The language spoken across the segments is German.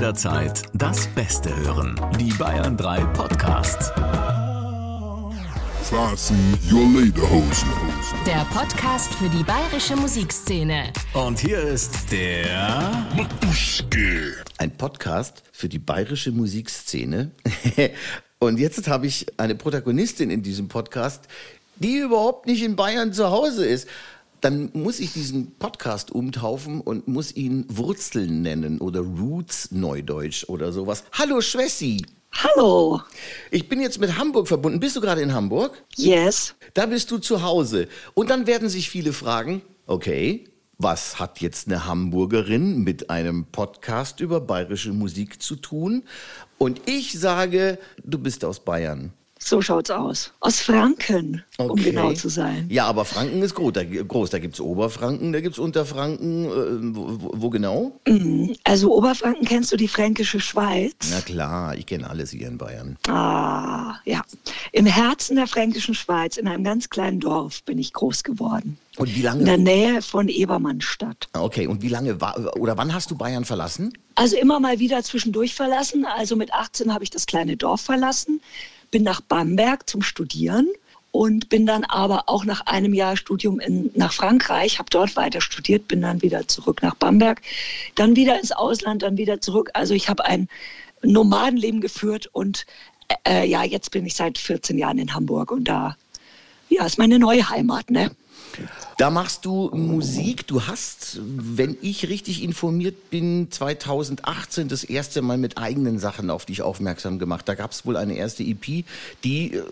jederzeit das Beste hören. Die Bayern 3 Podcasts. Fasten your Lederhosen. Der Podcast für die bayerische Musikszene. Und hier ist der Matuschke. Ein Podcast für die bayerische Musikszene. Und jetzt habe ich eine Protagonistin in diesem Podcast, die überhaupt nicht in Bayern zu Hause ist. Dann muss ich diesen Podcast umtaufen und muss ihn Wurzeln nennen oder Roots Neudeutsch oder sowas. Hallo Schwessi. Hallo. Ich bin jetzt mit Hamburg verbunden. Bist du gerade in Hamburg? Yes. Da bist du zu Hause. Und dann werden sich viele fragen, okay, was hat jetzt eine Hamburgerin mit einem Podcast über bayerische Musik zu tun? Und ich sage, du bist aus Bayern. So schaut's aus. Aus Franken, um Okay. genau zu sein. Ja, aber Franken ist groß. Da, groß. da gibt es Oberfranken, da gibt es Unterfranken. Äh, wo, wo- genau? Also Oberfranken kennst du die fränkische Schweiz? Na klar, ich kenne alles hier in Bayern. Ah, ja. Im Herzen der fränkischen Schweiz, in einem ganz kleinen Dorf, bin ich groß geworden. Und wie In der lange? Nähe von Ebermannstadt. Okay, und wie lange war, oder wann hast du Bayern verlassen? Also immer mal wieder zwischendurch verlassen. Also mit 18 habe ich das kleine Dorf verlassen, bin nach Bamberg zum Studieren und bin dann aber auch nach einem Jahr Studium in, nach Frankreich, habe dort weiter studiert, bin dann wieder zurück nach Bamberg, dann wieder ins Ausland, dann wieder zurück. Also ich habe ein Nomadenleben geführt und äh, ja, jetzt bin ich seit 14 Jahren in Hamburg und da ja, ist meine neue Heimat, ne? Da machst du Musik. Du hast, wenn ich richtig informiert bin, 2018 das erste Mal mit eigenen Sachen auf dich aufmerksam gemacht. Da gab es wohl eine erste EP, die äh,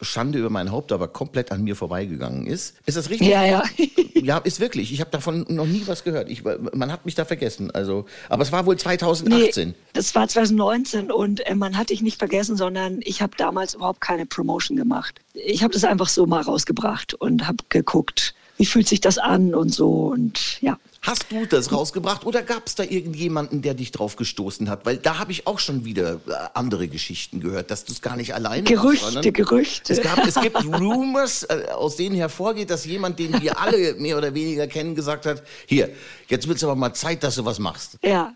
Schande über mein Haupt, aber komplett an mir vorbeigegangen ist. Ist das richtig? Ja, ja. Ja, ist wirklich. Ich habe davon noch nie was gehört. Ich, man hat mich da vergessen. Also, aber es war wohl 2018. Nee, das war 2019 und äh, man hat dich nicht vergessen, sondern ich habe damals überhaupt keine Promotion gemacht. Ich habe das einfach so mal rausgebracht und habe geguckt, wie fühlt sich das an und so und ja. Hast du das rausgebracht oder gab es da irgendjemanden, der dich drauf gestoßen hat? Weil da habe ich auch schon wieder äh, andere Geschichten gehört, dass du es gar nicht alleine Gerüchte, sondern Gerüchte. Es, gab, es gibt Rumors, äh, aus denen hervorgeht, dass jemand, den wir alle mehr oder weniger kennen, gesagt hat, hier, jetzt wird es aber mal Zeit, dass du was machst. Ja,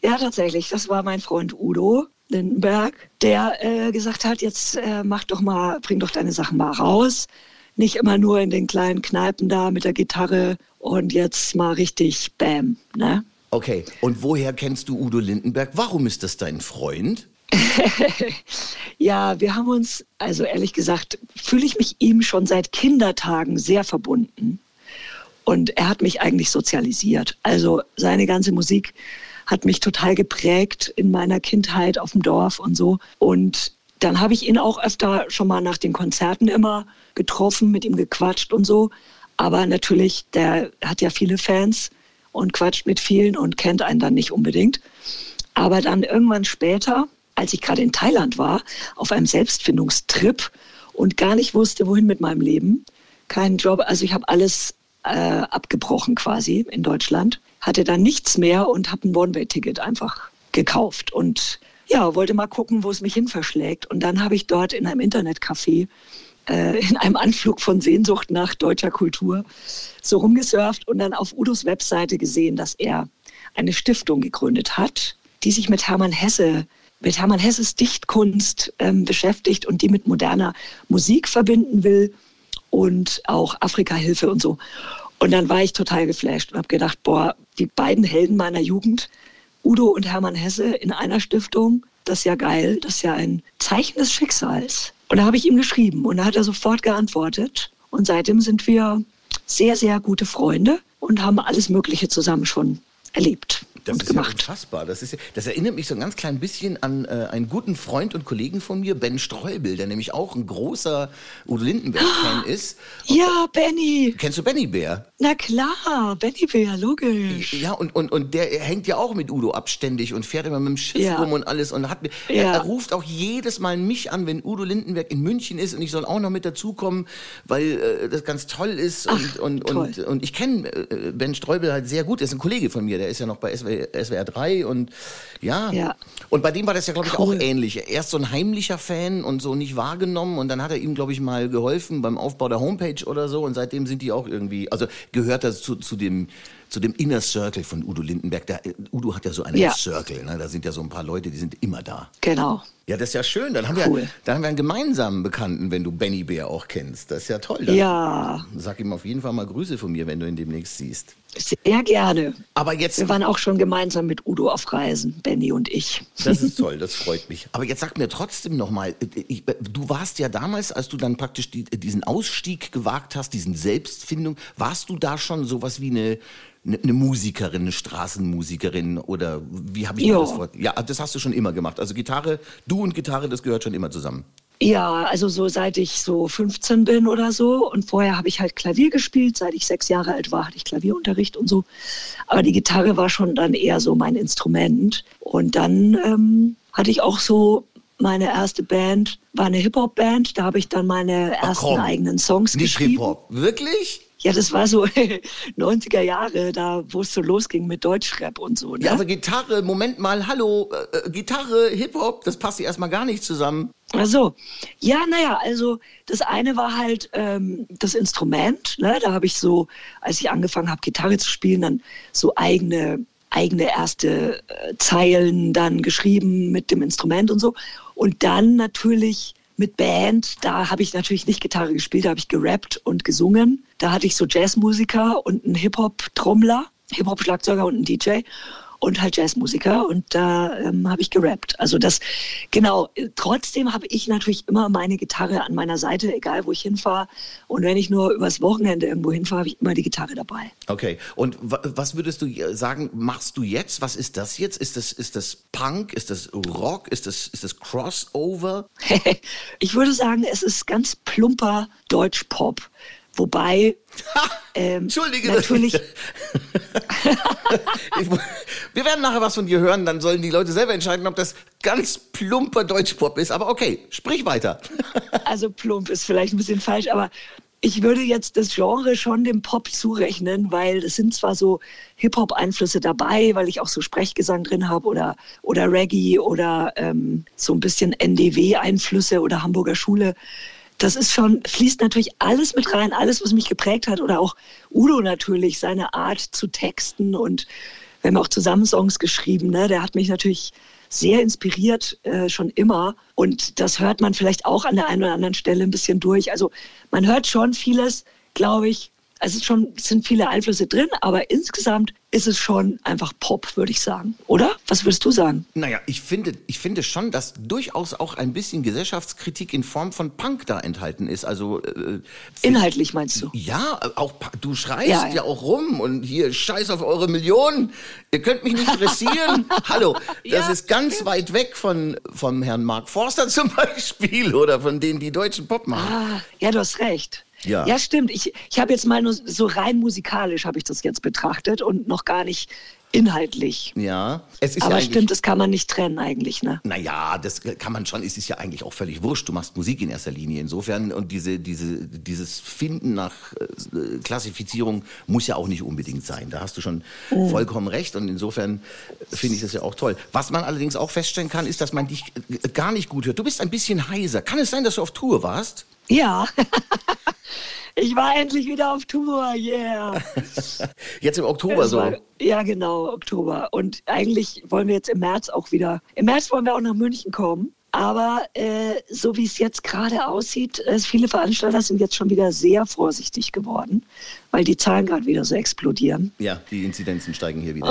ja, tatsächlich. Das war mein Freund Udo Lindenberg, der äh, gesagt hat, jetzt äh, mach doch mal, bring doch deine Sachen mal raus. Nicht immer nur in den kleinen Kneipen da mit der Gitarre und jetzt mal richtig Bam, ne? Okay, und woher kennst du Udo Lindenberg? Warum ist das dein Freund? Ja, wir haben uns, also ehrlich gesagt, fühle ich mich ihm schon seit Kindertagen sehr verbunden. Und er hat mich eigentlich sozialisiert. Also seine ganze Musik hat mich total geprägt in meiner Kindheit auf dem Dorf und so. Und dann habe ich ihn auch öfter schon mal nach den Konzerten immer getroffen, mit ihm gequatscht und so. Aber natürlich, der hat ja viele Fans und quatscht mit vielen und kennt einen dann nicht unbedingt. Aber dann irgendwann später, als ich gerade in Thailand war, auf einem Selbstfindungstrip und gar nicht wusste, wohin mit meinem Leben, keinen Job, also ich habe alles äh, abgebrochen quasi in Deutschland, hatte dann nichts mehr und habe ein One-Way-Ticket einfach gekauft. Und ja, wollte mal gucken, wo es mich hin verschlägt. Und dann habe ich dort in einem Internetcafé äh, in einem Anflug von Sehnsucht nach deutscher Kultur so rumgesurft und dann auf Udos Webseite gesehen, dass er eine Stiftung gegründet hat, die sich mit Hermann Hesse, mit Hermann Hesses Dichtkunst ähm, beschäftigt und die mit moderner Musik verbinden will und auch Afrika-Hilfe und so. Und dann war ich total geflasht und habe gedacht, boah, die beiden Helden meiner Jugend, Udo und Hermann Hesse in einer Stiftung, das ist ja geil, das ist ja ein Zeichen des Schicksals. Und da habe ich ihm geschrieben und da hat er sofort geantwortet. Und seitdem sind wir sehr, sehr gute Freunde und haben alles Mögliche zusammen schon erlebt Das und ist ja gemacht. unfassbar. Das, ist, ja- das erinnert mich so ein ganz klein bisschen an äh, einen guten Freund und Kollegen von mir, Ben Streubel, der nämlich auch ein großer Udo Lindenberg-Fan ist. ja, Benny. Kennst du Benny Bär? Na klar, Benny Bär, logisch. Ja, und, und, und der hängt ja auch mit Udo abständig und fährt immer mit dem Schiff Ja. rum und alles. Und hat, mir- er, Ja. er ruft auch jedes Mal mich an, wenn Udo Lindenberg in München ist und ich soll auch noch mit dazukommen, weil äh, das ganz toll ist. Und, Ach, und, und, toll. und ich kenne äh, Ben Streubel halt sehr gut. Er ist ein Kollege von mir, der ist ja noch bei SWR, SWR 3 und ja. Ja. Und bei dem war das ja, glaube ich, Cool. auch ähnlich. Erst so ein heimlicher Fan und so nicht wahrgenommen und dann hat er ihm, glaube ich, mal geholfen beim Aufbau der Homepage oder so und seitdem sind die auch irgendwie, also gehört das zu, zu dem zu dem Inner Circle von Udo Lindenberg. Der, Udo hat ja so einen Ja. Circle, ne? da sind ja so ein paar Leute, die sind immer da. Genau. Ja, das ist ja schön. Dann haben, Cool. wir, dann haben wir einen gemeinsamen Bekannten, wenn du Benny Bär auch kennst. Das ist ja toll. Dann Ja, Sag ihm auf jeden Fall mal Grüße von mir, wenn du ihn demnächst siehst. sehr gerne. Aber jetzt, Wir waren auch schon gemeinsam mit Udo auf Reisen, Benny und ich. das ist toll, das freut mich. Aber jetzt sag mir trotzdem nochmal, du warst ja damals, als du dann praktisch die, diesen Ausstieg gewagt hast, diesen Selbstfindung, warst du da schon sowas wie eine, eine, Musikerin, eine Straßenmusikerin oder wie habe ich Ja. das vor? Ja, das hast du schon immer gemacht. Also Gitarre, du und Gitarre, das gehört schon immer zusammen. Ja, also so seit ich so 15 bin oder so. Und vorher habe ich halt Klavier gespielt. Seit ich sechs Jahre alt war, hatte ich Klavierunterricht und so. Aber die Gitarre war schon dann eher so mein Instrument. Und dann ähm, hatte ich auch so meine erste Band, war eine Hip-Hop-Band. Da habe ich dann meine ersten komm. eigenen Songs Nicht geschrieben. Hip-Hop. Wirklich? Ja, das war so 90er Jahre, da wo es so losging mit Deutschrap und so. Ne? Ja, aber Gitarre, Moment mal, hallo, äh, äh, Gitarre, Hip-Hop, das passt ja erstmal gar nicht zusammen. Ach so. Ja, naja, also das eine war halt ähm, das Instrument. Ne? Da habe ich so, als ich angefangen habe, Gitarre zu spielen, dann so eigene, eigene erste äh, Zeilen dann geschrieben mit dem Instrument und so. Und dann natürlich mit Band, da habe ich natürlich nicht Gitarre gespielt, da habe ich gerappt und gesungen. Da hatte ich so Jazzmusiker und einen Hip-Hop-Trommler, Hip-Hop-Schlagzeuger und einen DJ und halt Jazzmusiker und da ähm, habe ich gerappt. Also das, genau, trotzdem habe ich natürlich immer meine Gitarre an meiner Seite, egal wo ich hinfahre. Und wenn ich nur übers Wochenende irgendwo hinfahre, habe ich immer die Gitarre dabei. Okay, und wa- was würdest du sagen, machst du jetzt? Was ist das jetzt? Ist das, ist das Punk? Ist das Rock? Ist das, ist das Crossover? ich würde sagen, es ist ganz plumper Deutsch-Pop. Wobei, ähm, Entschuldige. natürlich, Ich- Wir werden nachher was von dir hören, dann sollen die Leute selber entscheiden, ob das ganz plumper Deutschpop ist. Aber okay, sprich weiter. also plump ist vielleicht ein bisschen falsch, aber ich würde jetzt das Genre schon dem Pop zurechnen, weil es sind zwar so Hip-Hop-Einflüsse dabei, weil ich auch so Sprechgesang drin habe oder, oder Reggae oder ähm, so ein bisschen NDW-Einflüsse oder Hamburger Schule. Das ist schon, fließt natürlich alles mit rein, alles, was mich geprägt hat. Oder auch Udo natürlich, seine Art zu texten. Und wir haben auch zusammen Songs geschrieben. Ne? Der hat mich natürlich sehr inspiriert, äh, schon immer. Und das hört man vielleicht auch an der einen oder anderen Stelle ein bisschen durch. Also man hört schon vieles, glaube ich. Es ist schon, es sind viele Einflüsse drin, aber insgesamt ist es schon einfach Pop, würde ich sagen. Oder? Was würdest du sagen? Naja, ich finde, ich finde schon, dass durchaus auch ein bisschen Gesellschaftskritik in Form von Punk da enthalten ist. Also äh, Inhaltlich meinst du? Ja, auch du schreist ja, Ja, ja. auch rum und hier scheiß auf eure Millionen. Ihr könnt mich nicht dressieren. Hallo, das Ja, ist ganz weit weg von vom Herrn Mark Forster zum Beispiel oder von denen, die deutschen Pop machen. Ah, ja, du hast recht. Ja. ja stimmt. Ich, ich habe jetzt mal nur so rein musikalisch habe ich das jetzt betrachtet und noch gar nicht inhaltlich. Ja, es ist Aber ja stimmt, das kann man nicht trennen eigentlich, ne? Naja, das kann man schon. Es ist ja eigentlich auch völlig wurscht. Du machst Musik in erster Linie. Insofern und diese, diese, dieses Finden nach äh, Klassifizierung muss ja auch nicht unbedingt sein. Da hast du schon Oh. vollkommen recht. Und insofern finde ich das ja auch toll. Was man allerdings auch feststellen kann, ist, dass man dich äh, gar nicht gut hört. Du bist ein bisschen heiser. Kann es sein, dass du auf Tour warst? Ja. ich war endlich wieder auf Tour, yeah. Jetzt im Oktober so. war, ja, genau, Oktober. Und eigentlich wollen wir jetzt im März auch wieder. Im März wollen wir auch nach München kommen. Aber äh, so wie es jetzt gerade aussieht, äh, viele Veranstalter sind jetzt schon wieder sehr vorsichtig geworden, weil die Zahlen gerade wieder so explodieren. Ja, die Inzidenzen steigen hier wieder.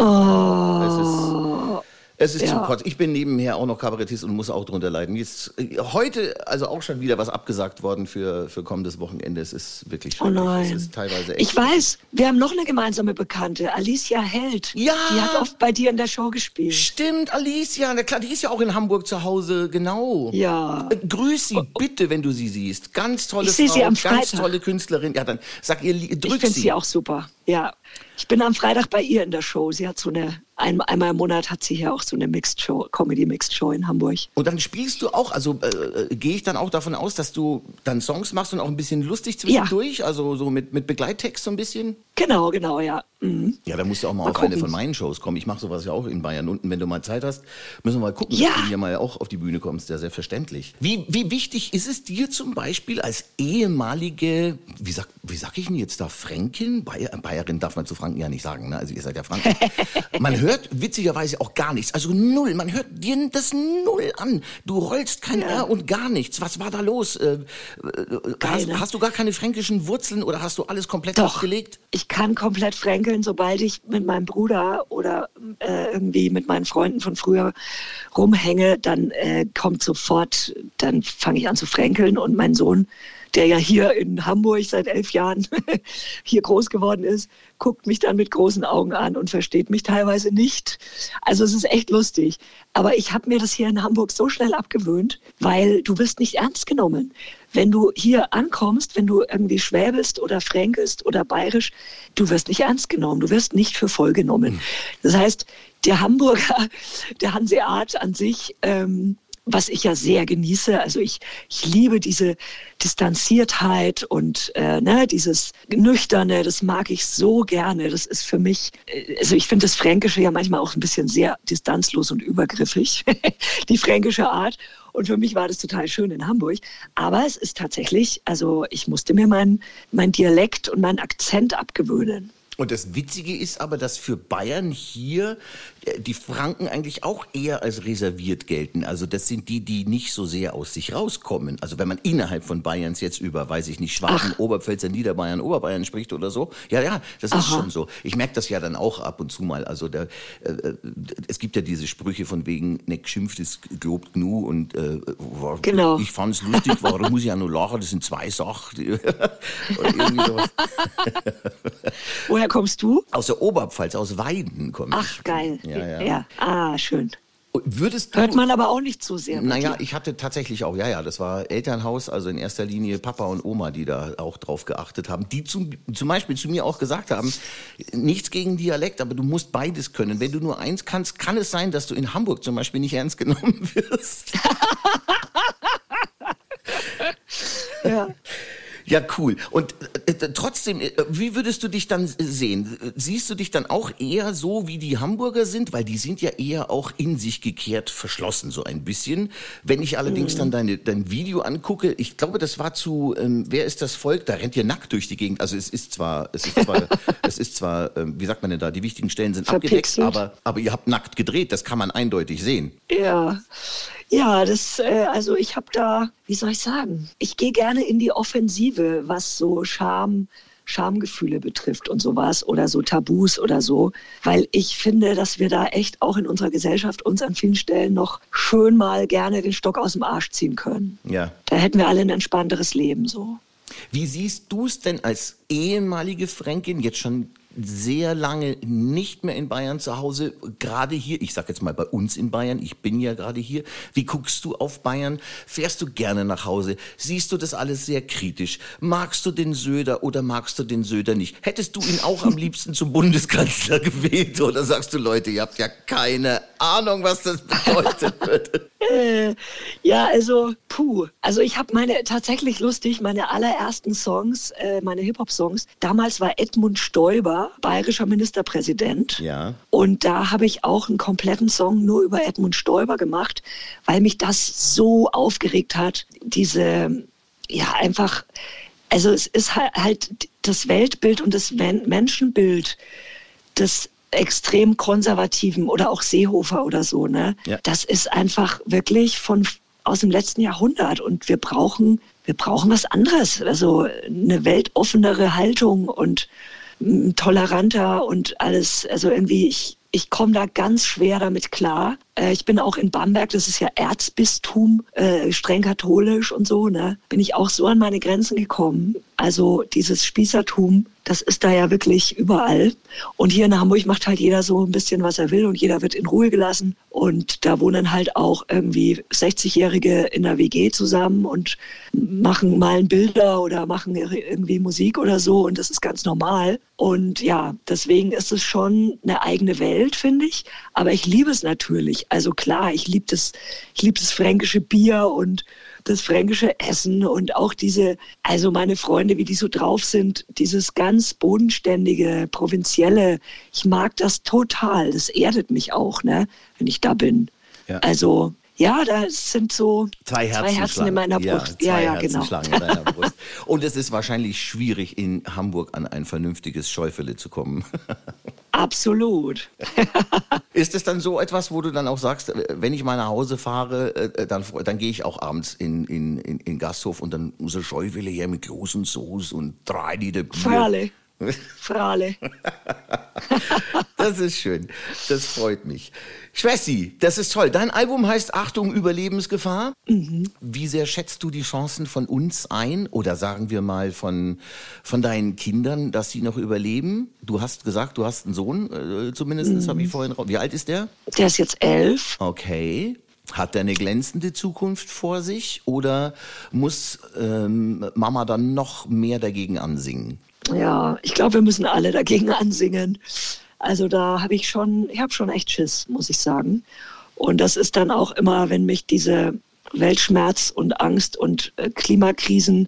Ist, es ist Ja. zum Kotzen. Ich bin nebenher auch noch Kabarettist und muss auch drunter leiden. Jetzt, äh, heute also auch schon wieder was abgesagt worden für, für kommendes Wochenende. Es ist wirklich Oh schrecklich. nein. Es ist teilweise echt. Ich weiß, wir haben noch eine gemeinsame Bekannte, Alicia Held. Ja. Die hat oft bei dir in der Show gespielt. Stimmt, Alicia, na klar, die ist ja auch in Hamburg zu Hause, genau. Ja. Äh, Grüß sie bitte, wenn du sie siehst. Ganz tolle Ich Frau, sie am ganz Freitag. tolle Künstlerin. Ja, dann sag ihr, li- Ich drück finde sie. sie auch super. Ja. Ich bin am Freitag bei ihr in der Show. Sie hat so eine, ein, einmal im Monat hat sie hier auch so eine Mixed Show, Comedy Mixed Show in Hamburg. Und dann spielst du auch, also äh, äh, gehe ich dann auch davon aus, dass du dann Songs machst und auch ein bisschen lustig zwischendurch, also so mit, mit Begleittext so ein bisschen? Genau, genau, ja. Mhm. Ja, da musst du auch mal, Mal auf eine gucken. von meinen Shows kommen. Ich mache sowas ja auch in Bayern unten. Wenn du mal Zeit hast, müssen wir mal gucken, Ja. dass du hier mal auch auf die Bühne kommst. Ja, selbstverständlich. Wie, wie wichtig ist es dir zum Beispiel als ehemalige, wie sag, wie sag ich denn jetzt da, Fränkin? Bayer, Bayerin darf man zu Franken ja nicht sagen, ne? Also ihr seid ja Franken. man hört witzigerweise auch gar nichts. Also null. Man hört dir das null an. Du rollst kein R und gar nichts. Was war da los? Äh, äh, hast, hast du gar keine fränkischen Wurzeln oder hast du alles komplett Doch, abgelegt? ich kann komplett fränkeln, sobald ich mit meinem Bruder oder äh, irgendwie mit meinen Freunden von früher rumhänge, dann äh, kommt sofort, dann fange ich an zu fränkeln und mein Sohn, der ja hier in Hamburg seit elf Jahren hier groß geworden ist, guckt mich dann mit großen Augen an und versteht mich teilweise nicht. Also es ist echt lustig. Aber ich habe mir das hier in Hamburg so schnell abgewöhnt, weil du wirst nicht ernst genommen. Wenn du hier ankommst, wenn du irgendwie schwäbelst oder fränkelst oder bayerisch, du wirst nicht ernst genommen, du wirst nicht für voll genommen. Das heißt, der Hamburger, der Hanseat an sich, ähm, was ich ja sehr genieße. Also ich, ich liebe diese Distanziertheit und äh, ne, dieses Nüchterne, das mag ich so gerne. Das ist für mich, äh, also ich finde das Fränkische ja manchmal auch ein bisschen sehr distanzlos und übergriffig, die fränkische Art. Und für mich war das total schön in Hamburg. Aber es ist tatsächlich, also ich musste mir meinen mein Dialekt und meinen Akzent abgewöhnen. Und das Witzige ist aber, dass für Bayern hier äh, die Franken eigentlich auch eher als reserviert gelten. Also das sind die, die nicht so sehr aus sich rauskommen. Also wenn man innerhalb von Bayerns jetzt über, weiß ich nicht, Schwaben, Oberpfälzer, Niederbayern, Oberbayern spricht oder so. Ja, ja, das ist Aha. schon so. Ich merke das ja dann auch ab und zu mal. Also der, äh, äh, es gibt ja diese Sprüche von wegen, ne geschimpft ist gelobt gnu und äh, war, Genau. ich fand's lustig, warum muss ich ja nur lachen? Das sind zwei Sachen. oder irgendwie sowas. Woher kommst du? Aus der Oberpfalz, aus Weiden komme ich. Ach, geil. Ja, ja. Ah, schön. Würdest du, Hört man aber auch nicht so sehr. naja, ich hatte tatsächlich auch, ja, ja, das war Elternhaus, also in erster Linie Papa und Oma, die da auch drauf geachtet haben, die zum, zum Beispiel zu mir auch gesagt haben, nichts gegen Dialekt, aber du musst beides können. Wenn du nur eins kannst, kann es sein, dass du in Hamburg zum Beispiel nicht ernst genommen wirst. ja. Ja, cool. Und äh, äh, trotzdem, äh, wie würdest du dich dann sehen? Siehst du dich dann auch eher so, wie die Hamburger sind? Weil die sind ja eher auch in sich gekehrt verschlossen, so ein bisschen. Wenn ich allerdings dann deine, dein Video angucke, ich glaube, das war zu, ähm, wer ist das Volk? Da rennt ihr nackt durch die Gegend. Also es ist zwar, es ist zwar, es ist zwar, ähm, wie sagt man denn da, die wichtigen Stellen sind abgedeckt, Verpixelt. aber, aber ihr habt nackt gedreht, das kann man eindeutig sehen. Ja, ja, das, äh, also ich habe da, wie soll ich sagen, ich gehe gerne in die Offensive, was so Scham, Schamgefühle betrifft und sowas oder so Tabus oder so, weil ich finde, dass wir da echt auch in unserer Gesellschaft uns an vielen Stellen noch schön mal gerne den Stock aus dem Arsch ziehen können. Ja. Da hätten wir alle ein entspannteres Leben so. Wie siehst du es denn als ehemalige Fränkin, jetzt schon sehr lange nicht mehr in Bayern zu Hause, gerade hier, ich sag jetzt mal bei uns in Bayern, ich bin ja gerade hier, wie guckst du auf Bayern? Fährst du gerne nach Hause? Siehst du das alles sehr kritisch? Magst du den Söder oder magst du den Söder nicht? Hättest du ihn auch am liebsten zum Bundeskanzler gewählt oder sagst du, Leute, ihr habt ja keine Ahnung, was das bedeutet wird? Äh, ja, also puh. Also ich habe meine tatsächlich lustig meine allerersten Songs, äh, meine Hip-Hop-Songs. Damals war Edmund Stoiber bayerischer Ministerpräsident. Ja. Und da habe ich auch einen kompletten Song nur über Edmund Stoiber gemacht, weil mich das so aufgeregt hat. Diese, ja, einfach, also es ist halt, halt das Weltbild und das Men Menschenbild des extrem konservativen oder auch Seehofer oder so, ne? Ja. Das ist einfach wirklich von aus dem letzten Jahrhundert und wir brauchen wir brauchen was anderes, also eine weltoffenere Haltung und toleranter und alles, also irgendwie ich ich komme da ganz schwer damit klar. Äh, ich bin auch in Bamberg, das ist ja Erzbistum, äh, streng katholisch und so, ne? Bin ich auch so an meine Grenzen gekommen. Also dieses Spießertum, das ist da ja wirklich überall. Und hier in Hamburg macht halt jeder so ein bisschen, was er will und jeder wird in Ruhe gelassen. Und da wohnen halt auch irgendwie 60-Jährige in der WG zusammen und machen malen Bilder oder machen irgendwie Musik oder so und das ist ganz normal. Und ja, deswegen ist es schon eine eigene Welt, finde ich. Aber ich liebe es natürlich. Also klar, ich liebe das, ich liebe das fränkische Bier und das fränkische Essen und auch diese, also meine Freunde, wie die so drauf sind, dieses ganz bodenständige, provinzielle. Ich mag das total. Das erdet mich auch, ne, wenn ich da bin. Ja. Also ja, da sind so Zwei Herzen, zwei Herzen in meiner Ja, Brust. zwei Ja, ja, Herzen genau. Und es ist wahrscheinlich schwierig, in Hamburg an ein vernünftiges Schäufele zu kommen. Absolut. Ist es dann so etwas, wo du dann auch sagst, äh, wenn ich mal nach Hause fahre, äh, dann, dann gehe ich auch abends in, in, in, in Gasthof und dann muss Schäufele her mit großen Soße und drei Liter Bier. Frale. Frale. Das ist schön. Das freut mich. Schwessi, das ist toll. Dein Album heißt Achtung, Überlebensgefahr. Wie sehr schätzt du die Chancen von uns ein oder sagen wir mal von, von deinen Kindern, dass sie noch überleben? Du hast gesagt, du hast einen Sohn, äh, zumindest habe ich vorhin. Wie alt ist der? Der ist jetzt elf. Okay. Hat er eine glänzende Zukunft vor sich oder muss ähm, Mama dann noch mehr dagegen ansingen? Ja, ich glaube, wir müssen alle dagegen ansingen. Also da habe ich schon, ich habe schon echt Schiss, muss ich sagen. Und das ist dann auch immer, wenn mich diese Weltschmerz und Angst und äh, Klimakrisen,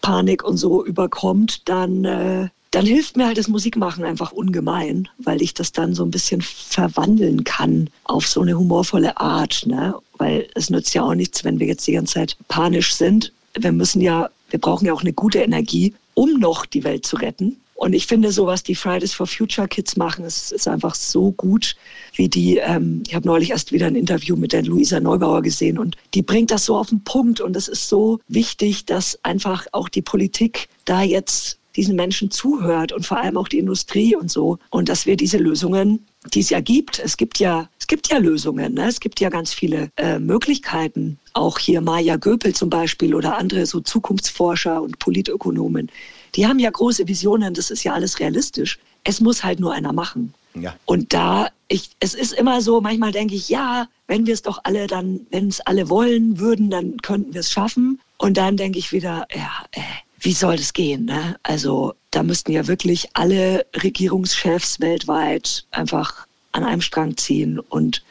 Panik und so überkommt, dann, äh, dann hilft mir halt das Musikmachen einfach ungemein, weil ich das dann so ein bisschen verwandeln kann auf so eine humorvolle Art. Ne? Weil es nützt ja auch nichts, wenn wir jetzt die ganze Zeit panisch sind. Wir müssen ja, wir brauchen ja auch eine gute Energie, um noch die Welt zu retten. Und ich finde, so was die Fridays for Future Kids machen, ist, ist einfach so gut, wie die, ähm, ich habe neulich erst wieder ein Interview mit der Luisa Neubauer gesehen und die bringt das so auf den Punkt und es ist so wichtig, dass einfach auch die Politik da jetzt diesen Menschen zuhört und vor allem auch die Industrie und so und dass wir diese Lösungen, die es ja gibt, es gibt ja, es gibt ja Lösungen, ne? es gibt ja ganz viele äh, Möglichkeiten. Auch hier Maya Göpel zum Beispiel oder andere so Zukunftsforscher und Politökonomen, die haben ja große Visionen, das ist ja alles realistisch. Es muss halt nur einer machen. Ja. Und da, ich, es ist immer so, manchmal denke ich, ja, wenn wir es doch alle dann, wenn es alle wollen würden, dann könnten wir es schaffen. Und dann denke ich wieder, ja, äh, wie soll das gehen? Ne? Also da müssten ja wirklich alle Regierungschefs weltweit einfach an einem Strang ziehen und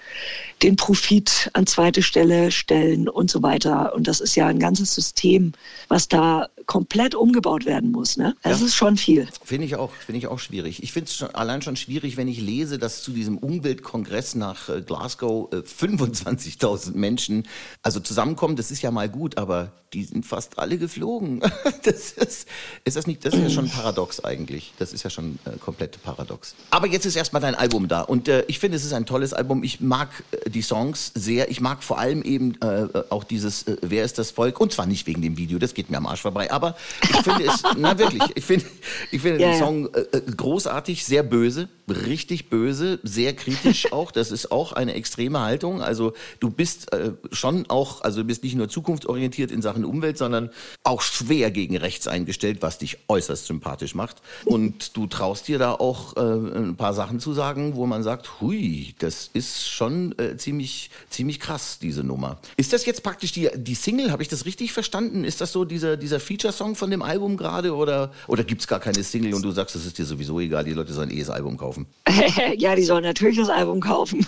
den Profit an zweite Stelle stellen und so weiter. Und das ist ja ein ganzes System, was da komplett umgebaut werden muss. Ne? Das Ja. ist schon viel. Finde ich auch, finde ich auch schwierig. Ich finde es allein schon schwierig, wenn ich lese, dass zu diesem Umweltkongress nach äh, Glasgow äh, 25.000 Menschen also zusammenkommen. Das ist ja mal gut, aber die sind fast alle geflogen. Das ist, ist das nicht, das ist ja schon paradox eigentlich. Das ist ja schon äh, komplett paradox. Aber jetzt ist erstmal dein Album da und äh, ich finde, es ist ein tolles Album. Ich mag äh, die Songs sehr. Ich mag vor allem eben äh, auch dieses äh, Wer ist das Volk? Und zwar nicht wegen dem Video, das geht mir am Arsch vorbei. Aber ich finde es, na wirklich, ich finde, ich finde Ja, den. Song äh, äh, großartig, sehr böse, richtig böse, sehr kritisch auch. Das ist auch eine extreme Haltung. Also du bist äh, schon auch, also du bist nicht nur zukunftsorientiert in Sachen Umwelt, sondern auch schwer gegen rechts eingestellt, was dich äußerst sympathisch macht. Und du traust dir da auch äh, ein paar Sachen zu sagen, wo man sagt, hui, das ist schon äh, ziemlich, ziemlich krass, diese Nummer. Ist das jetzt praktisch die, die Single? Habe ich das richtig verstanden? Ist das so dieser, dieser Feature-Song von dem Album gerade? Oder, oder gibt es gar keine Single und du sagst, das ist dir sowieso egal, die Leute sollen eh das Album kaufen? ja, die sollen natürlich das Album kaufen.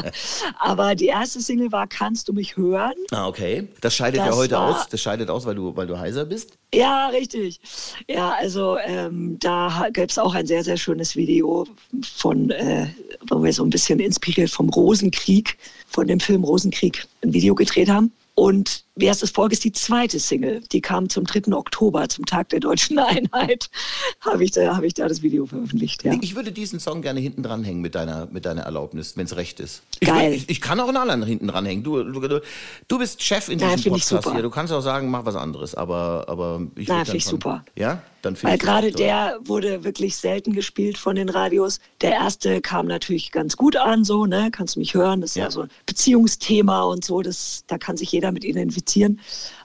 Aber die erste Single war Kannst du mich hören? Ah, okay. Das scheidet ja Das heute war- aus. Das scheidet aus, weil du, weil du heiser bist. Ja, richtig. Ja, also ähm, da gab es auch ein sehr, sehr schönes Video von, äh, wo wir so ein bisschen inspiriert vom Rosenkrieg, von dem Film Rosenkrieg, ein Video gedreht haben. Und Wer ist das Volk ist die zweite Single. Die kam zum 3. Oktober, zum Tag der deutschen Einheit. Habe ich, da, hab ich da das Video veröffentlicht, ja. Ich würde diesen Song gerne hinten dranhängen mit deiner, mit deiner Erlaubnis, wenn es recht ist. Ich, Geil. will- Ich, ich kann auch einen anderen hinten dranhängen. Du, du, du, bist Chef in Ja, diesem ich Podcast super. hier. Du kannst auch sagen, mach was anderes. Aber, aber ich Na, würd dann find ich schon- super. Ja? Dann finde Weil ich gerade der wurde wirklich selten gespielt von den Radios. Der erste kam natürlich ganz gut an, so, ne? Kannst du mich hören? Das ist ja, Ja. so ein Beziehungsthema und so. Das, da kann sich jeder mit identifizieren.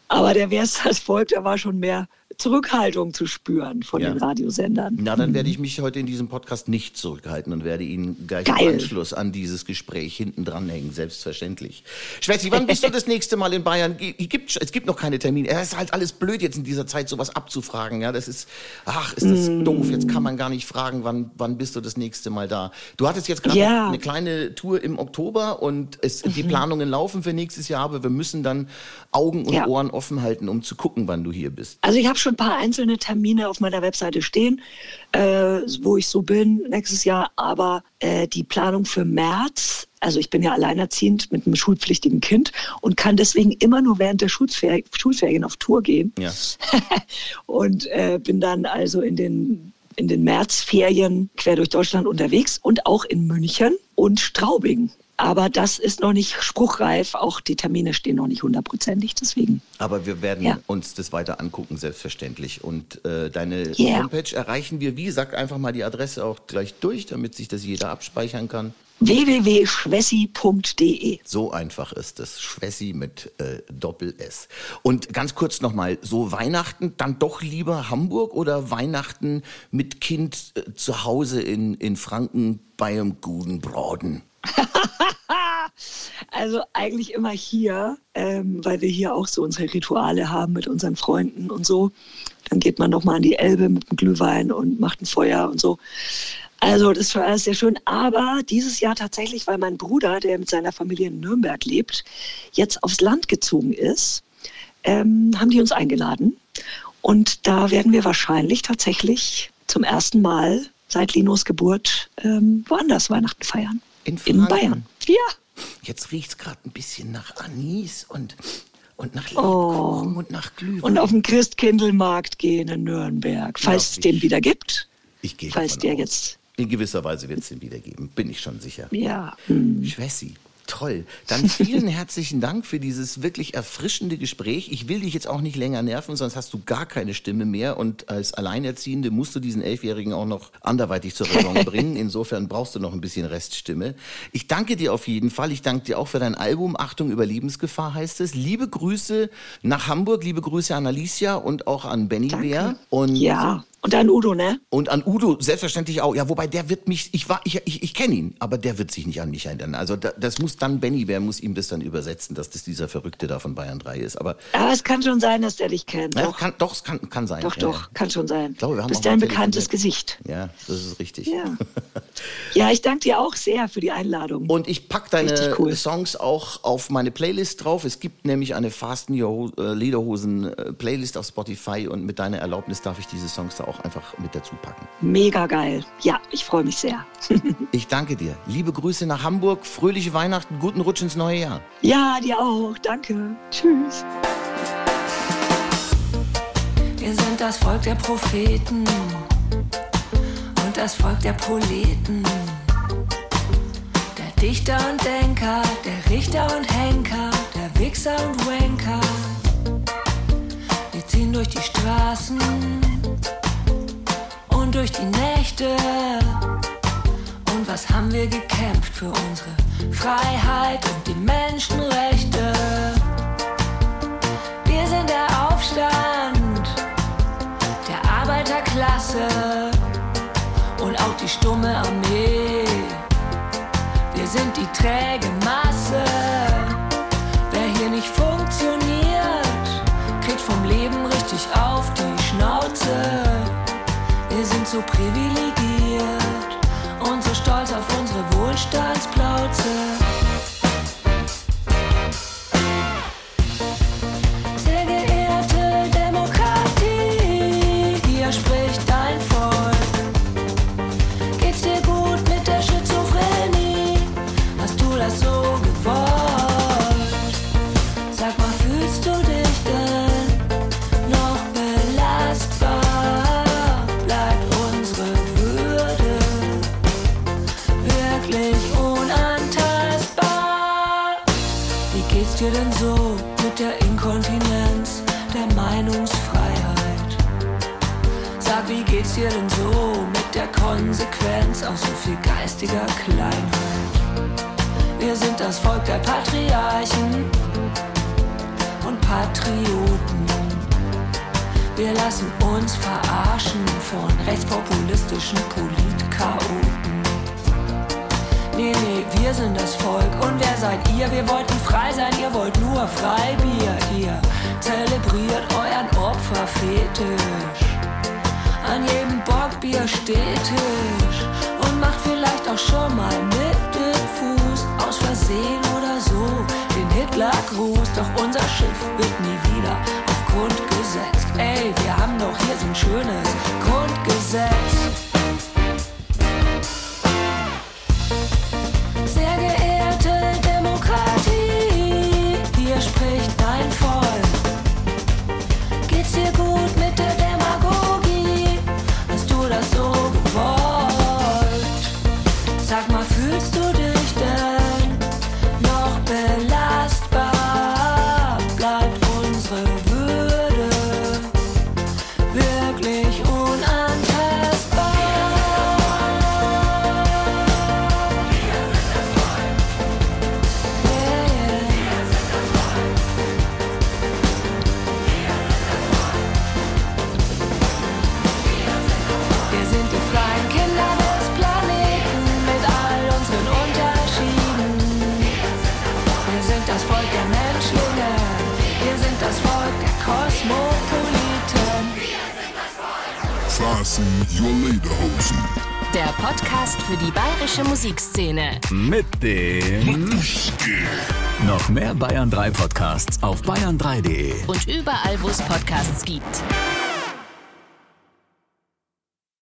Aber der Wer ist das Volk, der war schon mehr Zurückhaltung zu spüren von Ja. den Radiosendern. Na, dann werde ich mich heute in diesem Podcast nicht zurückhalten und werde Ihnen gleich Geil. im Anschluss an dieses Gespräch hinten dranhängen, selbstverständlich. Schwätzi, wann bist du das nächste Mal in Bayern? Gibt, es gibt noch keine Termine. Es ist halt alles blöd, jetzt in dieser Zeit sowas abzufragen. Ja, das ist, ach, ist das Mm. doof. Jetzt kann man gar nicht fragen, wann, wann bist du das nächste Mal da? Du hattest jetzt gerade Ja. eine kleine Tour im Oktober und es, die Mhm. Planungen laufen für nächstes Jahr, aber wir müssen dann Augen und Ja. Ohren offen halten, um zu gucken, wann du hier bist. Also ich habe schon ein paar einzelne Termine auf meiner Webseite stehen, äh, wo ich so bin nächstes Jahr. Aber äh, die Planung für März, also ich bin ja alleinerziehend mit einem schulpflichtigen Kind und kann deswegen immer nur während der Schulfer Schulferien auf Tour gehen. Ja. und äh, bin dann also in den in den Märzferien quer durch Deutschland unterwegs und auch in München und Straubing. Aber das ist noch nicht spruchreif. Auch die Termine stehen noch nicht hundertprozentig. Deswegen. Aber wir werden Ja. uns das weiter angucken, selbstverständlich. Und äh, deine Yeah. Homepage erreichen wir, wie, sag einfach mal die Adresse auch gleich durch, damit sich das jeder abspeichern kann. www.schwessi.de So einfach ist es. Schwessi mit äh, Doppel-S. Und ganz kurz nochmal, so Weihnachten dann doch lieber Hamburg oder Weihnachten mit Kind äh, zu Hause in, in Franken bei einem guten Braten? Also eigentlich immer hier, ähm, weil wir hier auch so unsere Rituale haben mit unseren Freunden und so. Dann geht man noch mal an die Elbe mit dem Glühwein und macht ein Feuer und so. Also das ist schon alles sehr schön. Aber dieses Jahr tatsächlich, weil mein Bruder, der mit seiner Familie in Nürnberg lebt, jetzt aufs Land gezogen ist, ähm, haben die uns eingeladen. Und da werden wir wahrscheinlich tatsächlich zum ersten Mal seit Linos Geburt ähm, woanders Weihnachten feiern. In In? Bayern. Ja. Jetzt riecht es gerade ein bisschen nach Anis und, und nach Oh. Lebkuchen und nach Glühwein. und auf den Christkindlmarkt gehen in Nürnberg, falls es ich- den wieder gibt. Ich gehe Falls der aus. jetzt, In gewisser Weise wird es den wiedergeben, bin ich schon sicher. ja. hm. Schwessi, toll. Dann vielen herzlichen Dank für dieses wirklich erfrischende Gespräch. Ich will dich jetzt auch nicht länger nerven, sonst hast du gar keine Stimme mehr. Und als Alleinerziehende musst du diesen Elfjährigen auch noch anderweitig zur Raison bringen. Insofern brauchst du noch ein bisschen Reststimme. Ich danke dir auf jeden Fall. Ich danke dir auch für dein Album. Achtung, Überlebensgefahr heißt es. Liebe Grüße nach Hamburg, liebe Grüße an Alicia und auch an Benny Danke. Bär. Und Ja. Und dann Udo, ne? und an Udo selbstverständlich auch. Ja, wobei der wird mich, ich war, ich, ich, ich kenne ihn, aber der wird sich nicht an mich erinnern. Also da, das muss dann Benny, wer muss ihm das dann übersetzen, dass das dieser Verrückte da von Bayern 3 ist. Aber Aber es kann schon sein, dass der dich kennt. ja, Doch, kann, doch, es kann, kann sein. doch, ja, doch, Ja. kann schon sein. Ich glaube, wir haben Bist auch ja ein mal bekanntes. Gesicht. ja, das ist richtig. Ja. ja, ich danke dir auch sehr für die Einladung. Und ich pack deine Richtig cool. Songs auch auf meine Playlist drauf. Es gibt nämlich eine Fasten Your äh, Lederhosen äh, Playlist auf Spotify und mit deiner Erlaubnis darf ich diese Songs da auch einfach mit dazu packen. Mega geil. Ja, ich freue mich sehr. Ich danke dir. Liebe Grüße nach Hamburg, fröhliche Weihnachten, guten Rutsch ins neue Jahr. Ja, dir auch. Danke. Tschüss. Wir sind das Volk der Propheten das Volk der Proleten. Der Dichter und Denker, der Richter und Henker, der Wichser und Wanker. Wir ziehen durch die Straßen und durch die Nächte. Und was haben wir gekämpft für unsere Freiheit und die Menschenrechte? Stumme Armee. Wir sind die träge Masse. Wer hier nicht funktioniert, kriegt vom Leben richtig auf die Schnauze. Wir sind so privilegiert und so stolz auf unsere Wohlstandsplauze. Nur Freibier. Ihr zelebriert euren Opferfetisch. An jedem Bockbier steht Tisch. Und macht vielleicht auch schon mal mit dem Fuß. Aus Versehen oder so den Hitlergruß. Doch unser Schiff wird nie wieder auf Grund gesetzt. Ey, wir haben doch hier so ein schönes Grundgesetz. Musikszene. Mit dem noch mehr Bayern 3 Podcasts auf bayern3.de. Und überall, wo es Podcasts gibt.